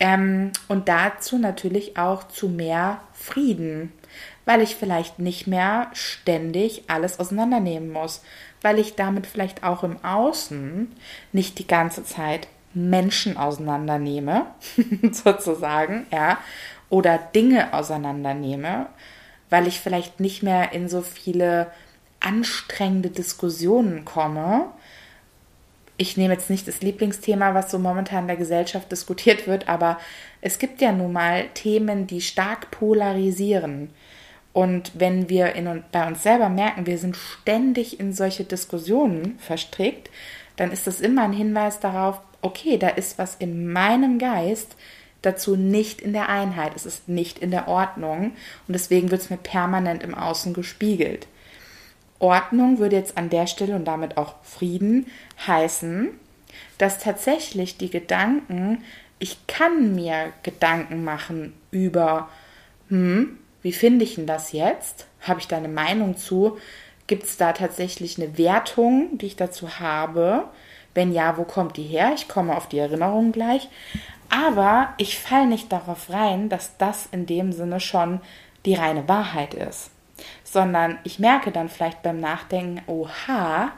Ähm, und dazu natürlich auch zu mehr Frieden, weil ich vielleicht nicht mehr ständig alles auseinandernehmen muss, weil ich damit vielleicht auch im Außen nicht die ganze Zeit Menschen auseinandernehme, sozusagen, ja, oder Dinge auseinandernehme, weil ich vielleicht nicht mehr in so viele anstrengende Diskussionen komme. Ich nehme jetzt nicht das Lieblingsthema, was so momentan in der Gesellschaft diskutiert wird, aber es gibt ja nun mal Themen, die stark polarisieren. Und wenn wir in, bei uns selber merken, wir sind ständig in solche Diskussionen verstrickt, dann ist das immer ein Hinweis darauf, okay, da ist was in meinem Geist dazu nicht in der Einheit, es ist nicht in der Ordnung und deswegen wird es mir permanent im Außen gespiegelt. Ordnung würde jetzt an der Stelle und damit auch Frieden heißen, dass tatsächlich die Gedanken, ich kann mir Gedanken machen über, hm, wie finde ich denn das jetzt? Habe ich da eine Meinung zu? Gibt es da tatsächlich eine Wertung, die ich dazu habe? Wenn ja, wo kommt die her? Ich komme auf die Erinnerung gleich. Aber ich falle nicht darauf rein, dass das in dem Sinne schon die reine Wahrheit ist sondern ich merke dann vielleicht beim Nachdenken, oha,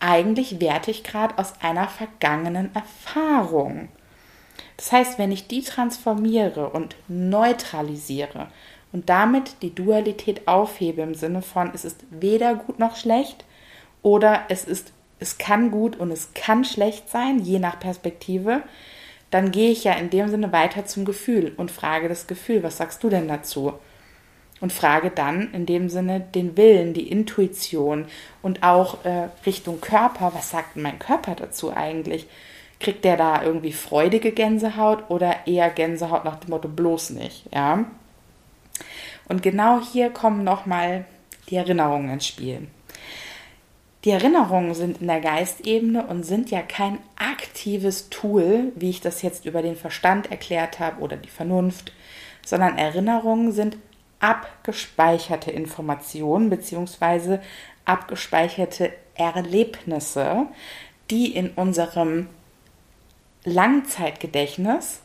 eigentlich werte ich gerade aus einer vergangenen Erfahrung. Das heißt, wenn ich die transformiere und neutralisiere und damit die Dualität aufhebe im Sinne von, es ist weder gut noch schlecht oder es ist, es kann gut und es kann schlecht sein, je nach Perspektive, dann gehe ich ja in dem Sinne weiter zum Gefühl und frage das Gefühl, was sagst du denn dazu? und frage dann in dem Sinne den Willen, die Intuition und auch äh, Richtung Körper, was sagt mein Körper dazu eigentlich? Kriegt der da irgendwie freudige Gänsehaut oder eher Gänsehaut nach dem Motto bloß nicht, ja? Und genau hier kommen nochmal die Erinnerungen ins Spiel. Die Erinnerungen sind in der Geistebene und sind ja kein aktives Tool, wie ich das jetzt über den Verstand erklärt habe oder die Vernunft, sondern Erinnerungen sind abgespeicherte Informationen bzw. abgespeicherte Erlebnisse, die in unserem Langzeitgedächtnis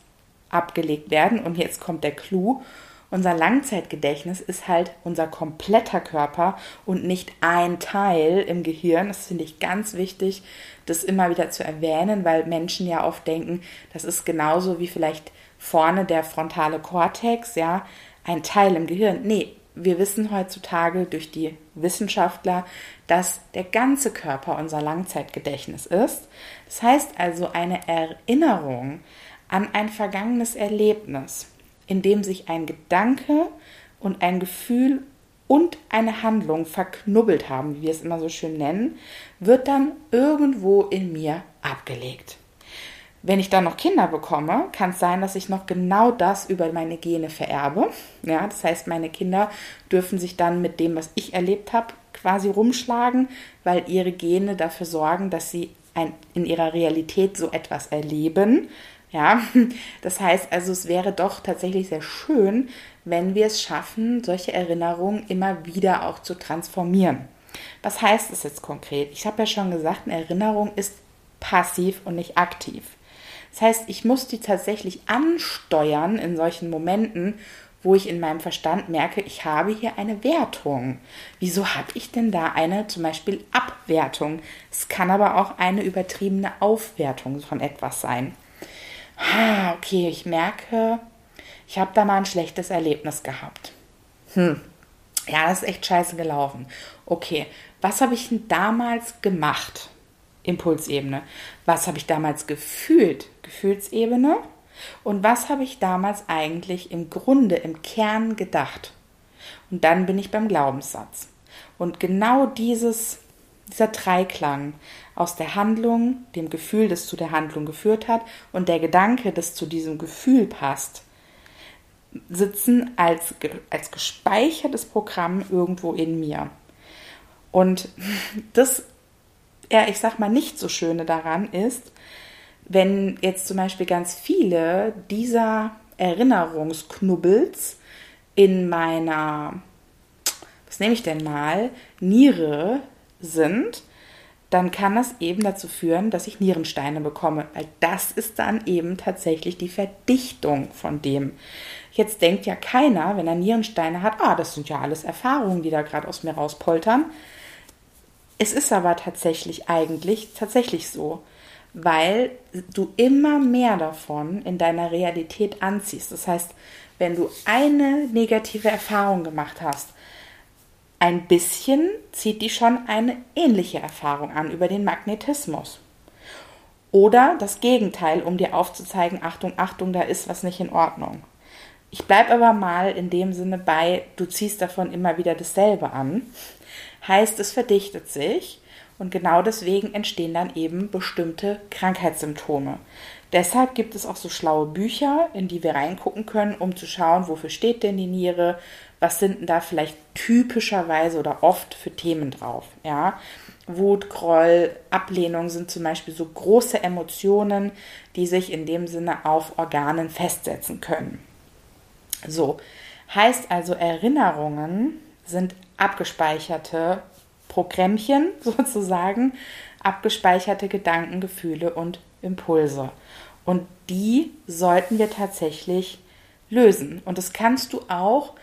abgelegt werden. Und jetzt kommt der Clou. Unser Langzeitgedächtnis ist halt unser kompletter Körper und nicht ein Teil im Gehirn. Das finde ich ganz wichtig, das immer wieder zu erwähnen, weil Menschen ja oft denken, das ist genauso wie vielleicht vorne der frontale Kortex, ja, ein Teil im Gehirn. Nee, wir wissen heutzutage durch die Wissenschaftler, dass der ganze Körper unser Langzeitgedächtnis ist. Das heißt also eine Erinnerung an ein vergangenes Erlebnis, in dem sich ein Gedanke und ein Gefühl und eine Handlung verknubbelt haben, wie wir es immer so schön nennen, wird dann irgendwo in mir abgelegt. Wenn ich dann noch Kinder bekomme, kann es sein, dass ich noch genau das über meine Gene vererbe. Ja, das heißt, meine Kinder dürfen sich dann mit dem, was ich erlebt habe, quasi rumschlagen, weil ihre Gene dafür sorgen, dass sie ein, in ihrer Realität so etwas erleben. Ja, das heißt also, es wäre doch tatsächlich sehr schön, wenn wir es schaffen, solche Erinnerungen immer wieder auch zu transformieren. Was heißt es jetzt konkret? Ich habe ja schon gesagt, eine Erinnerung ist passiv und nicht aktiv. Das heißt, ich muss die tatsächlich ansteuern in solchen Momenten, wo ich in meinem Verstand merke, ich habe hier eine Wertung. Wieso habe ich denn da eine zum Beispiel Abwertung? Es kann aber auch eine übertriebene Aufwertung von etwas sein. Ah, okay, ich merke, ich habe da mal ein schlechtes Erlebnis gehabt. Hm, ja, das ist echt scheiße gelaufen. Okay, was habe ich denn damals gemacht? Impulsebene. Was habe ich damals gefühlt? Gefühlsebene. Und was habe ich damals eigentlich im Grunde, im Kern gedacht? Und dann bin ich beim Glaubenssatz. Und genau dieses, dieser Dreiklang aus der Handlung, dem Gefühl, das zu der Handlung geführt hat, und der Gedanke, das zu diesem Gefühl passt, sitzen als, als gespeichertes Programm irgendwo in mir. Und das, ja, ich sag mal, nicht so Schöne daran ist, wenn jetzt zum Beispiel ganz viele dieser Erinnerungsknubbels in meiner, was nehme ich denn mal, Niere sind, dann kann das eben dazu führen, dass ich Nierensteine bekomme, weil das ist dann eben tatsächlich die Verdichtung von dem. Jetzt denkt ja keiner, wenn er Nierensteine hat, ah, das sind ja alles Erfahrungen, die da gerade aus mir rauspoltern. Es ist aber tatsächlich eigentlich tatsächlich so weil du immer mehr davon in deiner Realität anziehst. Das heißt, wenn du eine negative Erfahrung gemacht hast, ein bisschen zieht die schon eine ähnliche Erfahrung an über den Magnetismus. Oder das Gegenteil, um dir aufzuzeigen, Achtung, Achtung, da ist was nicht in Ordnung. Ich bleibe aber mal in dem Sinne bei, du ziehst davon immer wieder dasselbe an. Heißt, es verdichtet sich und genau deswegen entstehen dann eben bestimmte Krankheitssymptome. Deshalb gibt es auch so schlaue Bücher, in die wir reingucken können, um zu schauen, wofür steht denn die Niere, was sind denn da vielleicht typischerweise oder oft für Themen drauf. Ja? Wut, Groll, Ablehnung sind zum Beispiel so große Emotionen, die sich in dem Sinne auf Organen festsetzen können. So, heißt also, Erinnerungen sind abgespeicherte Programmchen sozusagen abgespeicherte Gedanken, Gefühle und Impulse. Und die sollten wir tatsächlich lösen. Und das kannst du auch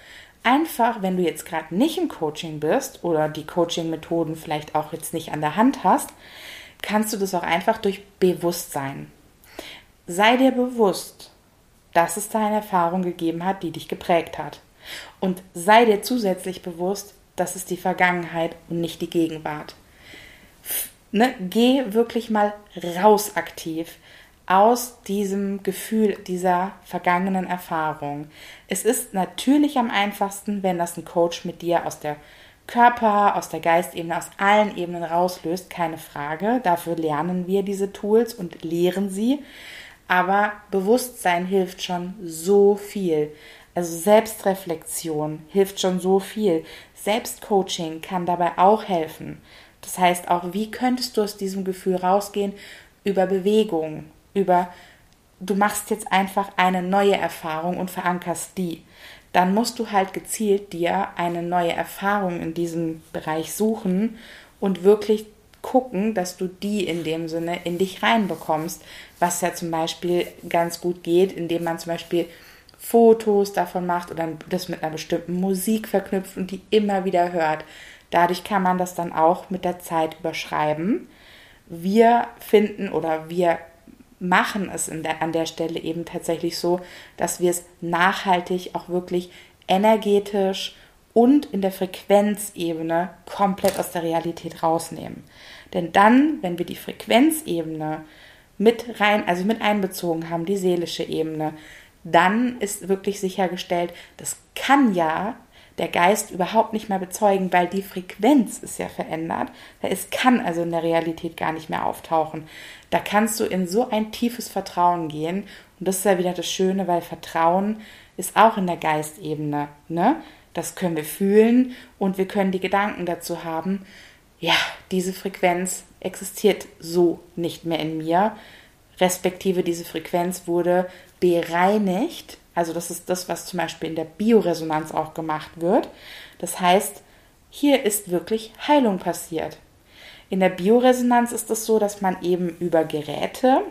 einfach, wenn du jetzt gerade nicht im Coaching bist oder die Coaching-Methoden vielleicht auch jetzt nicht an der Hand hast, kannst du das auch einfach durch Bewusstsein. Sei dir bewusst, dass es da eine Erfahrung gegeben hat, die dich geprägt hat. Und sei dir zusätzlich bewusst, das ist die Vergangenheit und nicht die Gegenwart. Ne? Geh wirklich mal raus aktiv aus diesem Gefühl dieser vergangenen Erfahrung. Es ist natürlich am einfachsten, wenn das ein Coach mit dir aus der Körper, aus der Geistebene, aus allen Ebenen rauslöst, keine Frage. Dafür lernen wir diese Tools und lehren sie. Aber Bewusstsein hilft schon so viel. Also Selbstreflexion hilft schon so viel. Selbstcoaching kann dabei auch helfen. Das heißt auch, wie könntest du aus diesem Gefühl rausgehen? Über Bewegung, über du machst jetzt einfach eine neue Erfahrung und verankerst die. Dann musst du halt gezielt dir eine neue Erfahrung in diesem Bereich suchen und wirklich gucken, dass du die in dem Sinne in dich reinbekommst, was ja zum Beispiel ganz gut geht, indem man zum Beispiel Fotos davon macht oder das mit einer bestimmten Musik verknüpft und die immer wieder hört. Dadurch kann man das dann auch mit der Zeit überschreiben. Wir finden oder wir machen es der, an der Stelle eben tatsächlich so, dass wir es nachhaltig auch wirklich energetisch und in der Frequenzebene komplett aus der Realität rausnehmen. Denn dann, wenn wir die Frequenzebene mit rein, also mit einbezogen haben, die seelische Ebene, dann ist wirklich sichergestellt, das kann ja der Geist überhaupt nicht mehr bezeugen, weil die Frequenz ist ja verändert. Es kann also in der Realität gar nicht mehr auftauchen. Da kannst du in so ein tiefes Vertrauen gehen. Und das ist ja wieder das Schöne, weil Vertrauen ist auch in der Geistebene. Ne? Das können wir fühlen und wir können die Gedanken dazu haben. Ja, diese Frequenz existiert so nicht mehr in mir. Respektive diese Frequenz wurde bereinigt. Also das ist das, was zum Beispiel in der Bioresonanz auch gemacht wird. Das heißt, hier ist wirklich Heilung passiert. In der Bioresonanz ist es so, dass man eben über Geräte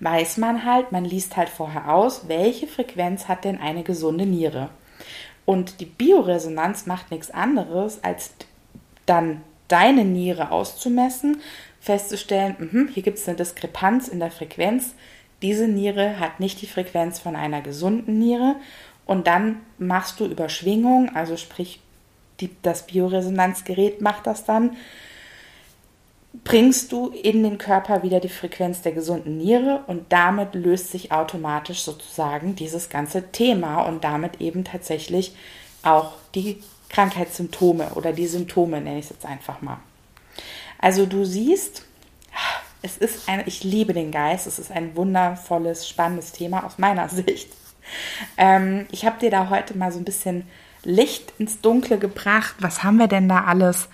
weiß man halt, man liest halt vorher aus, welche Frequenz hat denn eine gesunde Niere. Und die Bioresonanz macht nichts anderes, als dann deine Niere auszumessen, festzustellen, mh, hier gibt es eine Diskrepanz in der Frequenz, diese Niere hat nicht die Frequenz von einer gesunden Niere. Und dann machst du Überschwingung, also sprich die, das Bioresonanzgerät macht das dann, bringst du in den Körper wieder die Frequenz der gesunden Niere und damit löst sich automatisch sozusagen dieses ganze Thema und damit eben tatsächlich auch die Krankheitssymptome oder die Symptome, nenne ich es jetzt einfach mal. Also du siehst, es ist ein, ich liebe den Geist, es ist ein wundervolles, spannendes Thema aus meiner Sicht. Ähm, ich habe dir da heute mal so ein bisschen Licht ins Dunkle gebracht. Was haben wir denn da alles?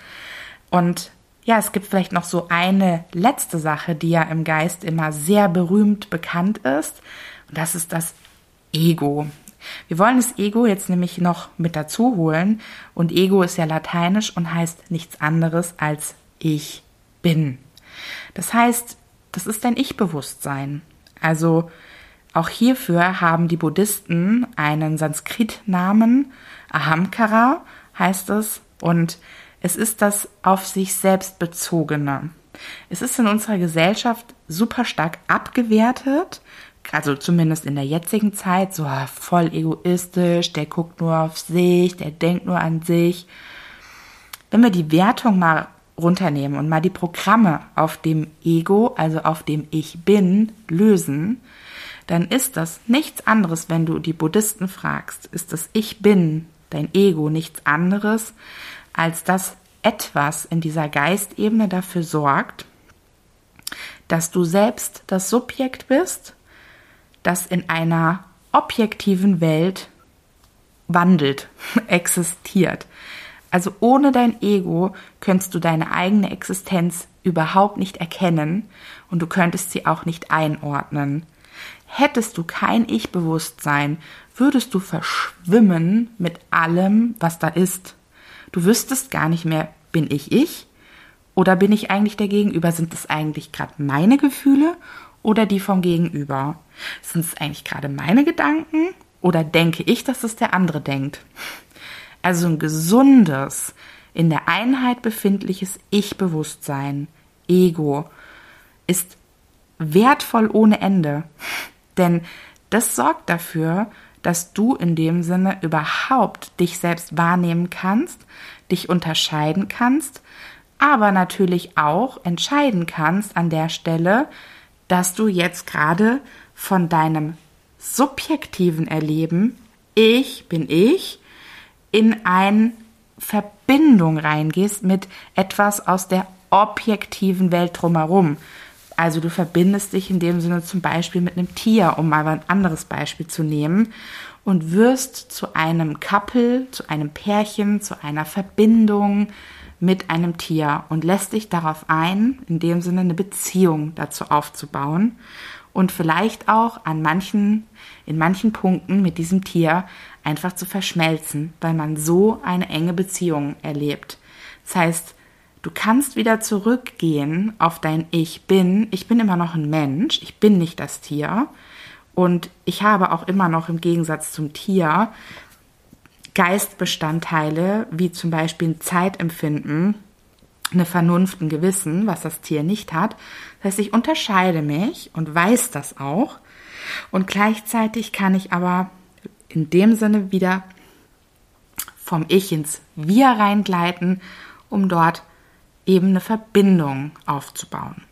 Und ja, es gibt vielleicht noch so eine letzte Sache, die ja im Geist immer sehr berühmt bekannt ist. Und das ist das Ego. Wir wollen das Ego jetzt nämlich noch mit dazu holen. Und Ego ist ja lateinisch und heißt nichts anderes als ich bin. Das heißt, das ist dein Ich-Bewusstsein. Also auch hierfür haben die Buddhisten einen Sanskrit-Namen, Ahamkara heißt es, und es ist das auf sich selbst bezogene. Es ist in unserer Gesellschaft super stark abgewertet, also zumindest in der jetzigen Zeit, so ah, voll egoistisch, der guckt nur auf sich, der denkt nur an sich. Wenn wir die Wertung mal runternehmen und mal die Programme auf dem Ego, also auf dem Ich bin, lösen, dann ist das nichts anderes, wenn du die Buddhisten fragst, ist das Ich bin, dein Ego, nichts anderes, als dass etwas in dieser Geistebene dafür sorgt, dass du selbst das Subjekt bist, das in einer objektiven Welt wandelt, existiert. Also ohne dein Ego könntest du deine eigene Existenz überhaupt nicht erkennen und du könntest sie auch nicht einordnen. Hättest du kein Ich-Bewusstsein, würdest du verschwimmen mit allem, was da ist. Du wüsstest gar nicht mehr, bin ich ich? Oder bin ich eigentlich der Gegenüber? Sind es eigentlich gerade meine Gefühle oder die vom Gegenüber? Sind es eigentlich gerade meine Gedanken oder denke ich, dass es der andere denkt? Also ein gesundes, in der Einheit befindliches Ich-Bewusstsein, Ego, ist wertvoll ohne Ende. Denn das sorgt dafür, dass du in dem Sinne überhaupt dich selbst wahrnehmen kannst, dich unterscheiden kannst, aber natürlich auch entscheiden kannst an der Stelle, dass du jetzt gerade von deinem subjektiven Erleben, ich bin ich, in eine Verbindung reingehst mit etwas aus der objektiven Welt drumherum. Also du verbindest dich in dem Sinne zum Beispiel mit einem Tier, um mal ein anderes Beispiel zu nehmen, und wirst zu einem Couple, zu einem Pärchen, zu einer Verbindung mit einem Tier und lässt dich darauf ein, in dem Sinne eine Beziehung dazu aufzubauen und vielleicht auch an manchen, in manchen Punkten mit diesem Tier einfach zu verschmelzen, weil man so eine enge Beziehung erlebt. Das heißt, Du kannst wieder zurückgehen auf dein Ich bin. Ich bin immer noch ein Mensch. Ich bin nicht das Tier. Und ich habe auch immer noch im Gegensatz zum Tier Geistbestandteile, wie zum Beispiel ein Zeitempfinden, eine Vernunft, ein Gewissen, was das Tier nicht hat. Das heißt, ich unterscheide mich und weiß das auch. Und gleichzeitig kann ich aber in dem Sinne wieder vom Ich ins Wir reingleiten, um dort eben eine Verbindung aufzubauen.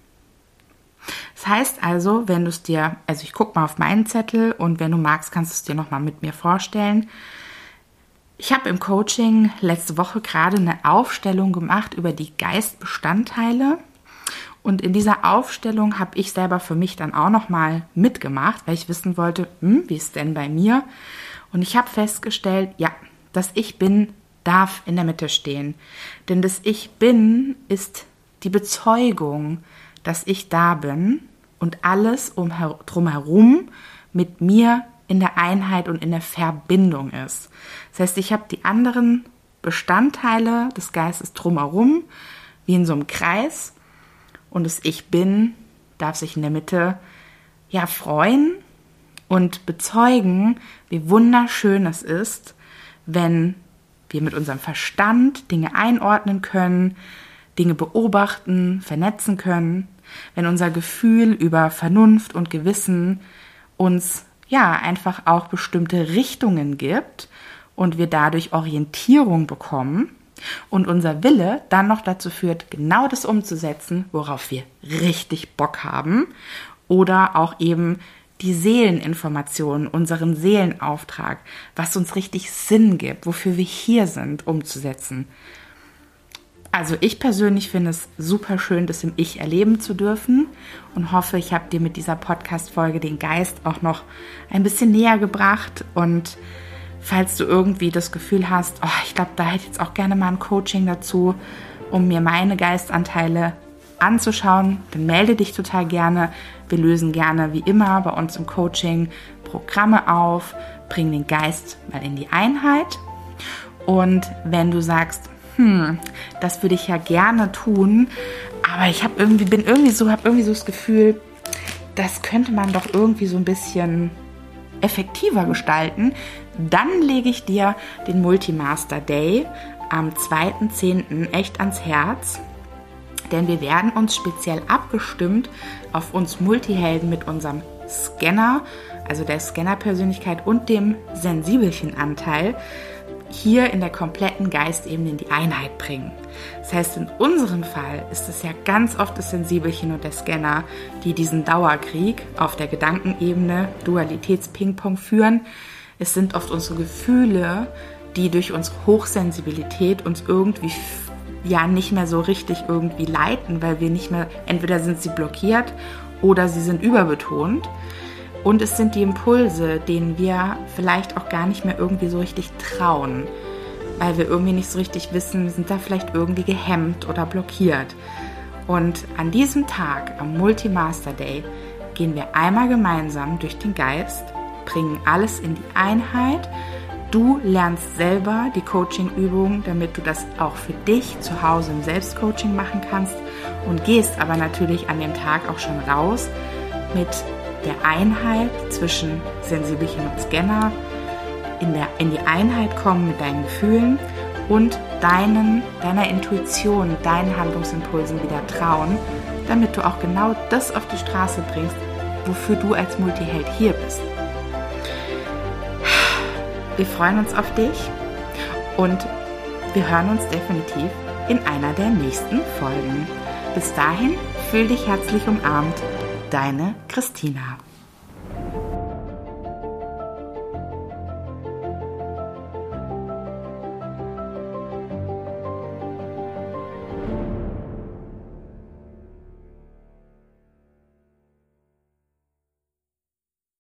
Das heißt also, wenn du es dir, also ich gucke mal auf meinen Zettel und wenn du magst, kannst du es dir nochmal mit mir vorstellen. Ich habe im Coaching letzte Woche gerade eine Aufstellung gemacht über die Geistbestandteile. Und in dieser Aufstellung habe ich selber für mich dann auch nochmal mitgemacht, weil ich wissen wollte, hm, wie ist denn bei mir? Und ich habe festgestellt, ja, dass ich bin darf in der Mitte stehen. Denn das Ich bin ist die Bezeugung, dass ich da bin und alles um drumherum mit mir in der Einheit und in der Verbindung ist. Das heißt, ich habe die anderen Bestandteile des Geistes drumherum, wie in so einem Kreis, und das Ich bin darf sich in der Mitte ja freuen und bezeugen, wie wunderschön es ist, wenn wir mit unserem Verstand Dinge einordnen können, Dinge beobachten, vernetzen können, wenn unser Gefühl über Vernunft und Gewissen uns ja einfach auch bestimmte Richtungen gibt und wir dadurch Orientierung bekommen, Und unser Wille dann noch dazu führt, genau das umzusetzen, worauf wir richtig Bock haben. Oder auch eben die Seeleninformation, unseren Seelenauftrag, was uns richtig Sinn gibt, wofür wir hier sind, umzusetzen. Also ich persönlich finde es super schön, das im Ich erleben zu dürfen und hoffe, ich habe dir mit dieser Podcast-Folge den Geist auch noch ein bisschen näher gebracht. Und falls du irgendwie das Gefühl hast, oh, ich glaube, da hätte ich jetzt auch gerne mal ein Coaching dazu, um mir meine Geistanteile anzuschauen, dann melde dich total gerne. Wir lösen gerne wie immer bei uns im Coaching Programme auf, bringen den Geist mal in die Einheit. Und wenn du sagst, hm, das würde ich ja gerne tun, aber ich habe irgendwie bin irgendwie so habe irgendwie so das Gefühl, das könnte man doch irgendwie so ein bisschen effektiver gestalten, dann lege ich dir den Multimaster Day am 2.10. echt ans Herz denn wir werden uns speziell abgestimmt auf uns Multihelden mit unserem Scanner, also der Scanner-Persönlichkeit und dem Sensibelchen-Anteil hier in der kompletten Geistebene in die Einheit bringen. Das heißt, in unserem Fall ist es ja ganz oft das Sensibelchen und der Scanner, die diesen Dauerkrieg auf der Gedankenebene, Dualitäts-Ping-Pong führen. Es sind oft unsere Gefühle, die durch unsere Hochsensibilität uns irgendwie ja nicht mehr so richtig irgendwie leiten, weil wir nicht mehr, entweder sind sie blockiert oder sie sind überbetont. Und es sind die Impulse, denen wir vielleicht auch gar nicht mehr irgendwie so richtig trauen, weil wir irgendwie nicht so richtig wissen, sind da vielleicht irgendwie gehemmt oder blockiert. Und an diesem Tag, am Multimaster Day, gehen wir einmal gemeinsam durch den Geist, bringen alles in die Einheit Du lernst selber die Coaching-Übungen, damit du das auch für dich zu Hause im Selbstcoaching machen kannst und gehst aber natürlich an dem Tag auch schon raus mit der Einheit zwischen Sensibelchen und Scanner, in, der, in die Einheit kommen mit deinen Gefühlen und deinen, deiner Intuition, deinen Handlungsimpulsen wieder trauen, damit du auch genau das auf die Straße bringst, wofür du als Multiheld hier bist. Wir freuen uns auf dich und wir hören uns definitiv in einer der nächsten Folgen. Bis dahin, fühl dich herzlich umarmt. Deine Christina.